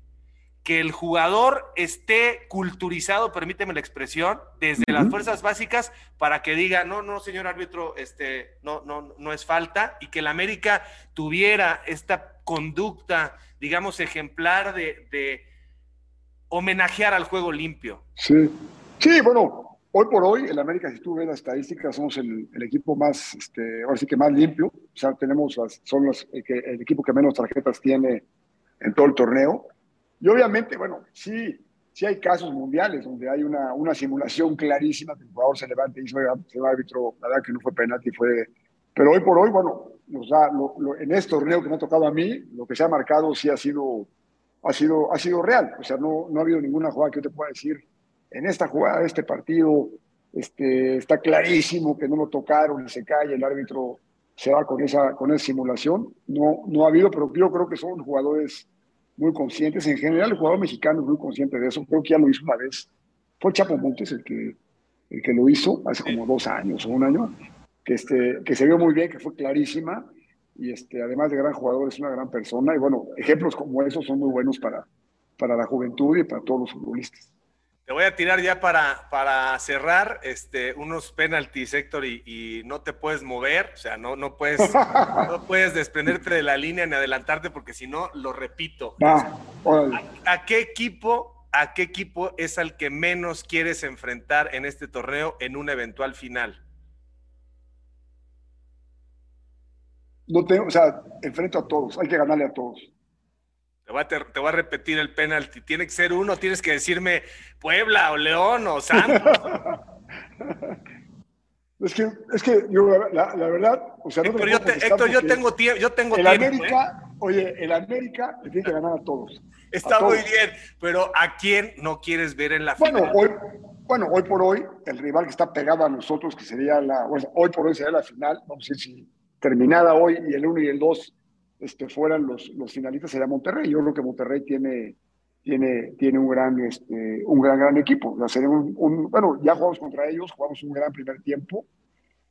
que el jugador esté culturizado, permíteme la expresión, desde las fuerzas básicas para que diga, no, no, señor árbitro, este, no, no, no es falta, y que el América tuviera esta conducta, digamos, ejemplar de, de homenajear al juego limpio. Sí, Sí, bueno, hoy por hoy, el América, si tú ves las estadísticas, somos el, equipo más, este, ahora sí que más limpio. O sea, tenemos las, son los, el, el, equipo que menos tarjetas tiene en todo el torneo. Y obviamente, bueno, sí, sí hay casos mundiales donde hay una, una simulación clarísima que el jugador se levanta y dice, el árbitro, la verdad que no fue penalti, fue... Pero hoy por hoy, bueno, nos da, en este torneo que me ha tocado a mí, lo que se ha marcado sí ha sido, ha sido, ha sido real. O sea, no, no ha habido ninguna jugada que yo te pueda decir, en esta jugada, este partido, este, está clarísimo que no lo tocaron y se cae, el árbitro se va con esa, con esa simulación. No, no ha habido, pero yo creo que son jugadores muy conscientes. En general, el jugador mexicano es muy consciente de eso. Creo que ya lo hizo una vez. Fue Chapo Montes el que, el que lo hizo hace como dos años o un año, que, este, que se vio muy bien, que fue clarísima. Y este, además de gran jugador, es una gran persona. Y bueno, ejemplos como esos son muy buenos para, para la juventud y para todos los futbolistas. Te voy a tirar ya para, para cerrar este, unos penaltis, Héctor, y, no te puedes mover, o sea, no, no, puedes, no puedes desprenderte de la línea ni adelantarte porque si no, lo repito. Ah, ¿A, qué equipo, ¿A qué equipo es al que menos quieres enfrentar en este torneo en un eventual final? No tengo, o sea, enfrento a todos, hay que ganarle a todos. Te voy, a, repetir el penalti. Tiene que ser uno, tienes que decirme Puebla o León o Santos. es que, es que yo, la, verdad, o sea, Héctor, yo, Héctor, yo tengo tiempo. Yo tengo el América, ¿eh? oye, el América le tiene que ganar a todos. Está muy bien, pero ¿a quién no quieres ver en la bueno, final? Hoy, bueno, hoy por hoy, el rival que está pegado a nosotros, que sería la, hoy por hoy sería la final, vamos a decir, si terminada hoy y el 1 y el 2 este, fueran los, los finalistas sería Monterrey. Yo creo que Monterrey tiene, tiene, tiene un, gran, este, un gran, gran equipo. un, bueno, ya jugamos contra ellos, jugamos un gran primer tiempo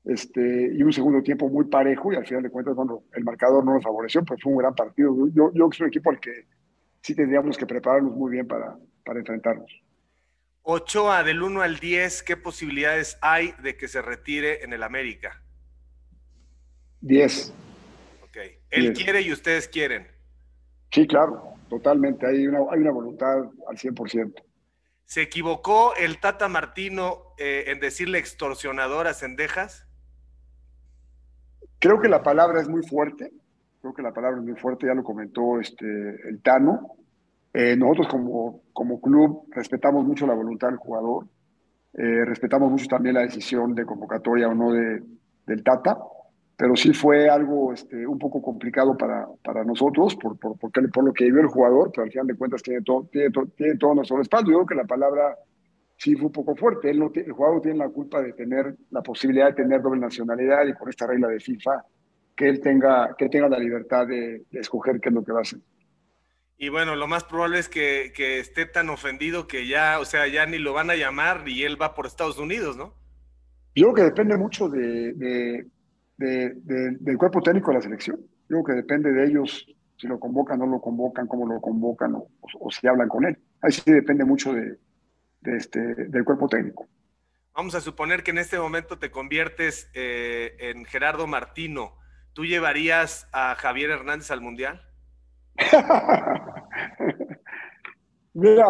este, y un segundo tiempo muy parejo y al final de cuentas, bueno, el marcador no nos favoreció, pero fue un gran partido. Yo, yo creo que es un equipo al que sí tendríamos que prepararnos muy bien para, para enfrentarnos. Ochoa, del 1 al 10, ¿qué posibilidades hay de que se retire en el América? 10. Él quiere y ustedes quieren. Sí, claro, totalmente. Hay una, hay una voluntad al 100%. ¿Se equivocó el Tata Martino eh, en decirle extorsionador a Cendejas? Creo que la palabra es muy fuerte. Creo que la palabra es muy fuerte, ya lo comentó este, el Tano. Eh, nosotros como, como club respetamos mucho la voluntad del jugador, eh, respetamos mucho también la decisión de convocatoria o no de, del Tata pero sí fue algo este, un poco complicado para, para nosotros por, por, por, lo que vivió el jugador, pero al final de cuentas tiene todo, tiene, tiene todo nuestro respaldo. Yo creo que la palabra sí fue un poco fuerte. Él no el jugador tiene la culpa de tener la posibilidad de tener doble nacionalidad y por esta regla de FIFA, que él tenga, que tenga la libertad de, escoger qué es lo que va a hacer. Y bueno, lo más probable es que, que, esté tan ofendido que ya, o sea, ya ni lo van a llamar y él va por Estados Unidos, ¿no? Yo creo que depende mucho de del cuerpo técnico de la selección. Digo que depende de ellos si lo convocan, no lo convocan, cómo lo convocan o, si hablan con él. Ahí sí depende mucho de, este, del cuerpo técnico. Vamos a suponer que en este momento te conviertes eh, en Gerardo Martino. ¿Tú llevarías a Javier Hernández al Mundial? Mira,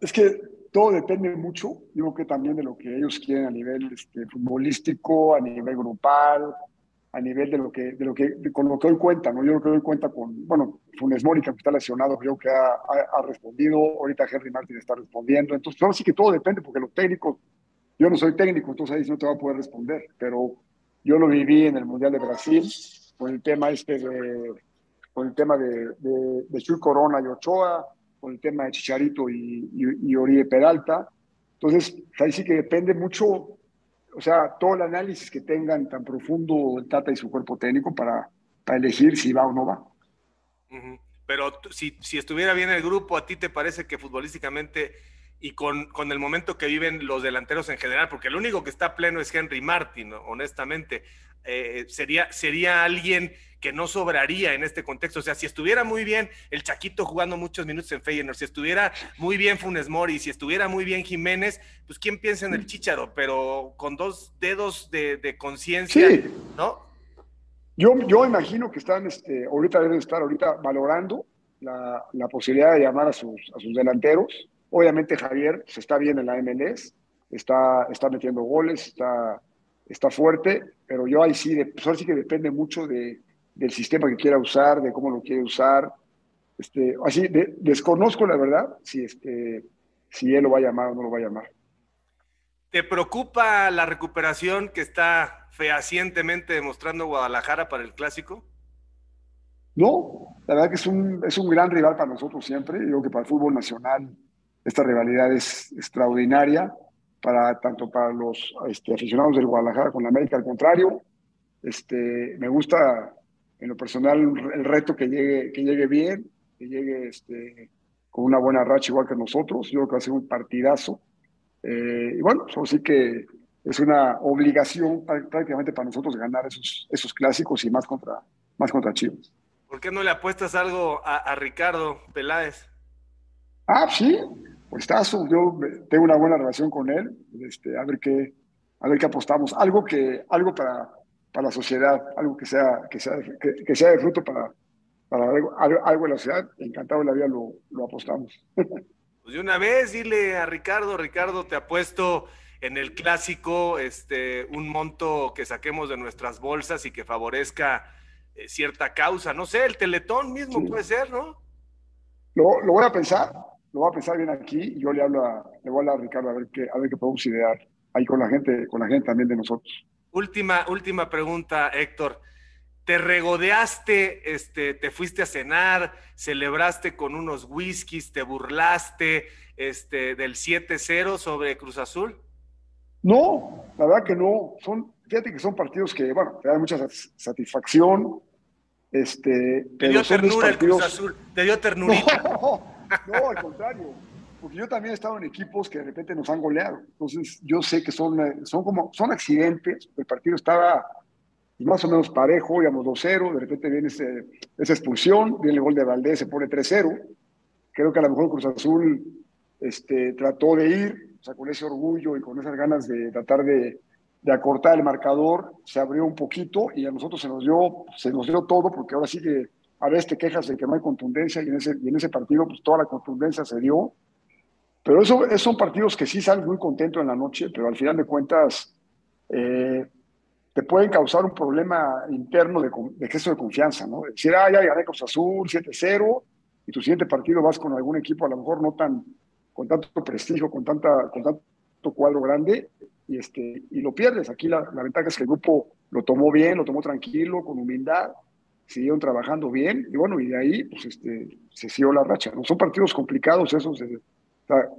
es que todo depende mucho, digo que también de lo que ellos quieren a nivel este, futbolístico, a nivel grupal, a nivel de lo que, de lo que, con lo que hoy cuenta, ¿no? Yo creo que hoy cuenta con, bueno, Funes Mori, que está lesionado, creo que ha, ha, respondido, ahorita Henry Martin está respondiendo, entonces, ahora sí que todo depende, porque los técnicos, yo no soy técnico, entonces ahí no te va a poder responder, pero yo lo viví en el Mundial de Brasil, con el tema este de, con el tema de, de, de Chuy Corona y Ochoa, con el tema de Chicharito y, y, y Oribe Peralta, entonces ahí sí que depende mucho o sea, todo el análisis que tengan tan profundo el Tata y su cuerpo técnico para, para elegir si va o no va. Pero si, si, estuviera bien el grupo, ¿a ti te parece que futbolísticamente y con, con, el momento que viven los delanteros en general, porque el único que está pleno es Henry Martin, honestamente, eh, sería, sería alguien que no sobraría en este contexto. O sea, si estuviera muy bien el Chaquito jugando muchos minutos en Feyenoord, si estuviera muy bien Funes Mori, si estuviera muy bien Jiménez, pues quién piensa en el Chicharo, pero con dos dedos de, conciencia, ¿no? Yo, yo imagino que están, este, ahorita deben estar ahorita valorando la, la posibilidad de llamar a sus, a sus delanteros. Obviamente Javier se pues, está bien en la MLS, está, está metiendo goles, está, está fuerte, pero yo ahí sí, de, pues sí que depende mucho de, del sistema que quiera usar, de cómo lo quiere usar. Este, así, desconozco la verdad si, este, si él lo va a llamar o no lo va a llamar. ¿Te preocupa la recuperación que está fehacientemente demostrando Guadalajara para el clásico? No, la verdad que es un, es un gran rival para nosotros siempre. Yo creo que para el fútbol nacional esta rivalidad es extraordinaria, para, tanto para los este, aficionados del Guadalajara con la América. Al contrario, este, me gusta en lo personal el reto que llegue, que llegue bien, que llegue este, con una buena racha igual que nosotros. Yo creo que va a ser un partidazo. Eh, y bueno, eso sí que es una obligación prácticamente para nosotros ganar esos, esos clásicos y más contra, más contra Chivas. ¿Por qué no le apuestas algo a, Ricardo Peláez? Ah, sí, pues tazo. Yo tengo una buena relación con él. Este, a ver qué, a ver qué apostamos. Algo que, algo para, para la sociedad, algo que sea, que sea, que, sea de fruto para, para algo, algo, en la sociedad. Encantado de la vida lo, lo apostamos. Pues de una vez, dile a Ricardo, Ricardo, te apuesto en el clásico este, un monto que saquemos de nuestras bolsas y que favorezca eh, cierta causa, no sé, el teletón mismo puede ser, ¿no? Lo, lo, voy a pensar, lo voy a pensar bien aquí y yo le hablo a, le voy a hablar a Ricardo a ver qué, a ver qué podemos idear ahí con la gente, con la gente también de nosotros. Última, última pregunta, Héctor. ¿Te regodeaste, este, te fuiste a cenar, celebraste con unos whiskies, te burlaste este, del 7-0 sobre Cruz Azul? No, la verdad que no. Son, fíjate que son partidos que, bueno, te dan mucha satisfacción. Este, te dio ternura el Cruz Azul, te dio ternura. No, no, al contrario. Porque yo también he estado en equipos que de repente nos han goleado. Entonces, yo sé que son, son como, son accidentes. El partido estaba más o menos parejo, íbamos 2-0, de repente viene ese, esa expulsión, viene el gol de Valdés, se pone 3-0. Creo que a lo mejor Cruz Azul este, trató de ir, o sea, con ese orgullo y con esas ganas de tratar de, de, acortar el marcador, se abrió un poquito y a nosotros se nos dio, se nos dio todo, porque ahora sí que a veces te quejas de que no hay contundencia y en ese, y en ese partido pues toda la contundencia se dio. Pero eso, esos son partidos que sí salen muy contentos en la noche, pero al final de cuentas eh, te pueden causar un problema interno de, de exceso de confianza, ¿no? Decir, ah, ya gané Cruz Azul, 7-0, y tu siguiente partido vas con algún equipo a lo mejor no tan, con tanto prestigio, con, tanta, con tanto cuadro grande, y, este, y lo pierdes. Aquí la, la ventaja es que el grupo lo tomó bien, lo tomó tranquilo, con humildad, siguieron trabajando bien, y bueno, y de ahí pues, este, se siguió la racha. ¿no? Son partidos complicados esos,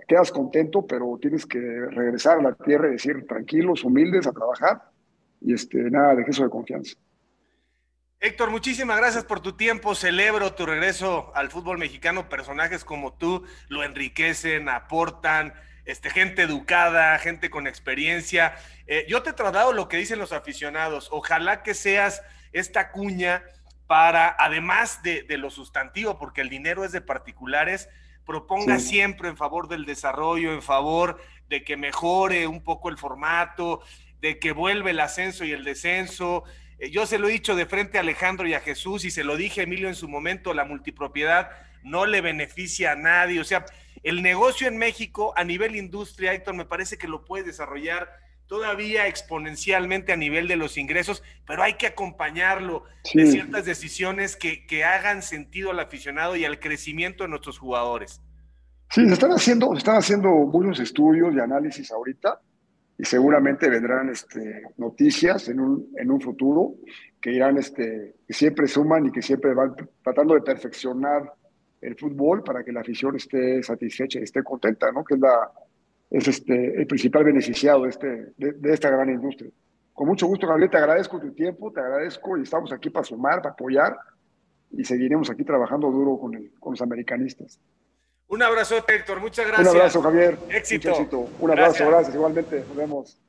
quedas contento, pero tienes que regresar a la tierra y decir tranquilos, humildes, a trabajar y este, nada de exceso de confianza. Héctor, muchísimas gracias por tu tiempo. Celebro tu regreso al fútbol mexicano. Personajes como tú lo enriquecen, aportan, este, gente educada, gente con experiencia. Eh, yo te he tratado lo que dicen los aficionados. Ojalá que seas esta cuña para, además de, de lo sustantivo, porque el dinero es de particulares, proponga siempre en favor del desarrollo, en favor de que mejore un poco el formato, de que vuelve el ascenso y el descenso. Eh, yo se lo he dicho de frente a Alejandro y a Jesús y se lo dije a Emilio en su momento, la multipropiedad no le beneficia a nadie. O sea, el negocio en México a nivel industria, Héctor, me parece que lo puede desarrollar todavía exponencialmente a nivel de los ingresos, pero hay que acompañarlo de ciertas decisiones que, que, hagan sentido al aficionado y al crecimiento de nuestros jugadores. Sí, se están haciendo, se están haciendo muchos estudios y análisis ahorita y seguramente vendrán este, noticias en un, en un futuro que irán, este, que siempre suman y que siempre van tratando de perfeccionar el fútbol para que la afición esté satisfecha y esté contenta, ¿no? Que es, la, es este, el principal beneficiado de, este, de, esta gran industria. Con mucho gusto, Gabriel, te agradezco tu tiempo, te agradezco y estamos aquí para sumar, para apoyar y seguiremos aquí trabajando duro con, el, con los americanistas. Un abrazo, Héctor. Muchas gracias. Un abrazo, Javier. Éxito. Un abrazo, gracias. Igualmente. Nos vemos.